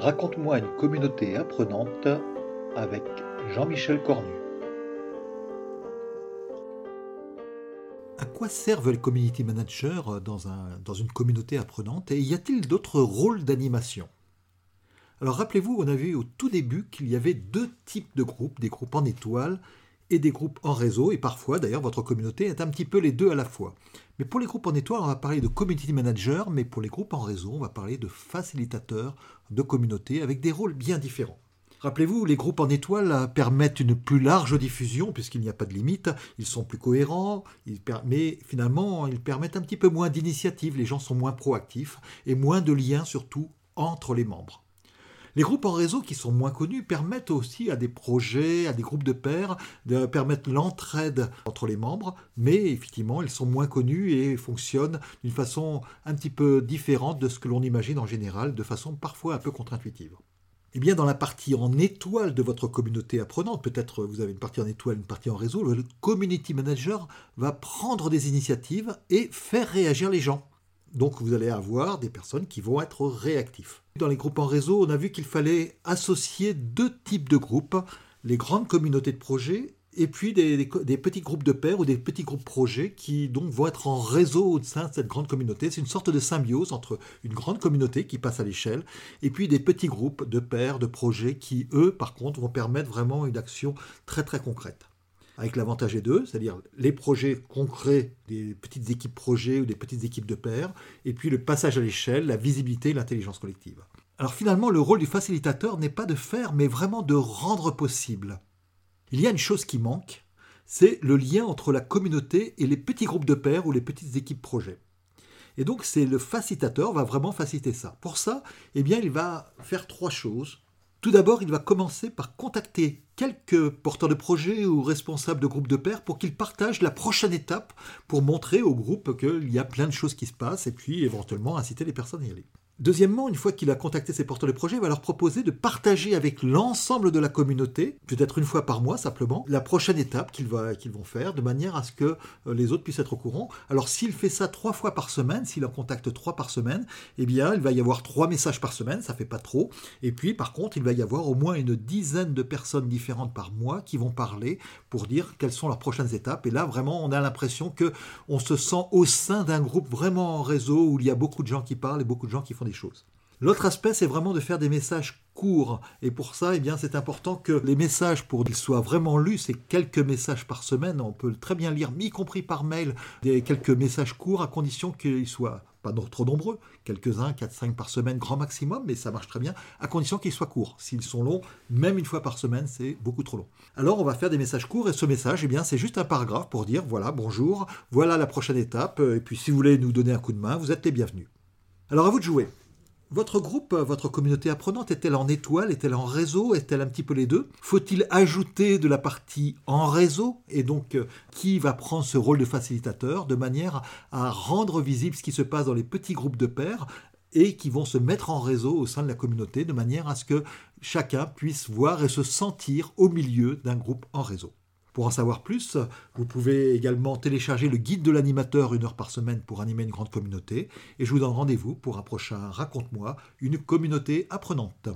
Raconte-moi une communauté apprenante avec Jean-Michel Cornu. À quoi servent les community managers dans, un, dans une communauté apprenante et y a-t-il d'autres rôles d'animation? Alors rappelez-vous, on a vu au tout début qu'il y avait deux types de groupes, des groupes en étoile et des groupes en réseau, et parfois d'ailleurs votre communauté est un petit peu les deux à la fois. Mais pour les groupes en étoile, on va parler de community manager, mais pour les groupes en réseau, on va parler de facilitateurs de communauté avec des rôles bien différents. Rappelez-vous, les groupes en étoile permettent une plus large diffusion puisqu'il n'y a pas de limite, ils sont plus cohérents, mais finalement ils permettent un petit peu moins d'initiative, les gens sont moins proactifs et moins de liens surtout entre les membres. Les groupes en réseau qui sont moins connus permettent aussi à des projets, à des groupes de pairs, de permettre l'entraide entre les membres, mais effectivement, ils sont moins connus et fonctionnent d'une façon un petit peu différente de ce que l'on imagine en général, de façon parfois un peu contre-intuitive. Eh bien, dans la partie en étoile de votre communauté apprenante, peut-être vous avez une partie en étoile, une partie en réseau, le community manager va prendre des initiatives et faire réagir les gens. Donc vous allez avoir des personnes qui vont être réactifs. Dans les groupes en réseau, on a vu qu'il fallait associer deux types de groupes, les grandes communautés de projets et puis des, petits groupes de pairs ou des petits groupes projets qui donc vont être en réseau au sein de cette grande communauté. C'est une sorte de symbiose entre une grande communauté qui passe à l'échelle et puis des petits groupes de pairs, de projets qui, eux, par contre, vont permettre vraiment une action très très concrète avec l'avantage des deux, c'est-à-dire les projets concrets des petites équipes projets ou des petites équipes de pairs, et puis le passage à l'échelle, la visibilité l'intelligence collective. Alors finalement, le rôle du facilitateur n'est pas de faire, mais vraiment de rendre possible. Il y a une chose qui manque, c'est le lien entre la communauté et les petits groupes de pairs ou les petites équipes projets. Et donc c'est le facilitateur va vraiment faciliter ça. Pour ça, eh bien, il va faire trois choses. Tout d'abord, il va commencer par contacter quelques porteurs de projets ou responsables de groupes de pairs pour qu'ils partagent la prochaine étape pour montrer au groupe qu'il y a plein de choses qui se passent et puis éventuellement inciter les personnes à y aller. Deuxièmement, une fois qu'il a contacté ses porteurs de projet, il va leur proposer de partager avec l'ensemble de la communauté, peut-être une fois par mois simplement, la prochaine étape qu'ils vont faire, de manière à ce que euh, les autres puissent être au courant. Alors s'il fait ça trois fois par semaine, s'il en contacte trois par semaine, eh bien il va y avoir trois messages par semaine, ça fait pas trop. Et puis par contre, il va y avoir au moins une dizaine de personnes différentes par mois qui vont parler pour dire quelles sont leurs prochaines étapes. Et là, vraiment, on a l'impression que on se sent au sein d'un groupe vraiment en réseau où il y a beaucoup de gens qui parlent et beaucoup de gens qui font choses. L'autre aspect, c'est vraiment de faire des messages courts. Et pour ça, eh bien, c'est important que les messages, pour qu'ils soient vraiment lus, c'est quelques messages par semaine. On peut très bien lire, y compris par mail, des quelques messages courts, à condition qu'ils soient pas trop nombreux, quelques-uns, 4-5 par semaine, grand maximum, mais ça marche très bien, à condition qu'ils soient courts. S'ils sont longs, même une fois par semaine, c'est beaucoup trop long. Alors on va faire des messages courts, et ce message, eh bien, c'est juste un paragraphe pour dire, voilà, bonjour, voilà la prochaine étape, et puis si vous voulez nous donner un coup de main, vous êtes les bienvenus. Alors à vous de jouer. Votre groupe, votre communauté apprenante, est-elle en étoile, est-elle en réseau, est-elle un petit peu les deux? Faut-il ajouter de la partie en réseau? Et donc, euh, qui va prendre ce rôle de facilitateur de manière à rendre visible ce qui se passe dans les petits groupes de pairs et qui vont se mettre en réseau au sein de la communauté de manière à ce que chacun puisse voir et se sentir au milieu d'un groupe en réseau? Pour en savoir plus, vous pouvez également télécharger le guide de l'animateur une heure par semaine pour animer une grande communauté. Et je vous donne rendez-vous pour un prochain Raconte-moi, une communauté apprenante.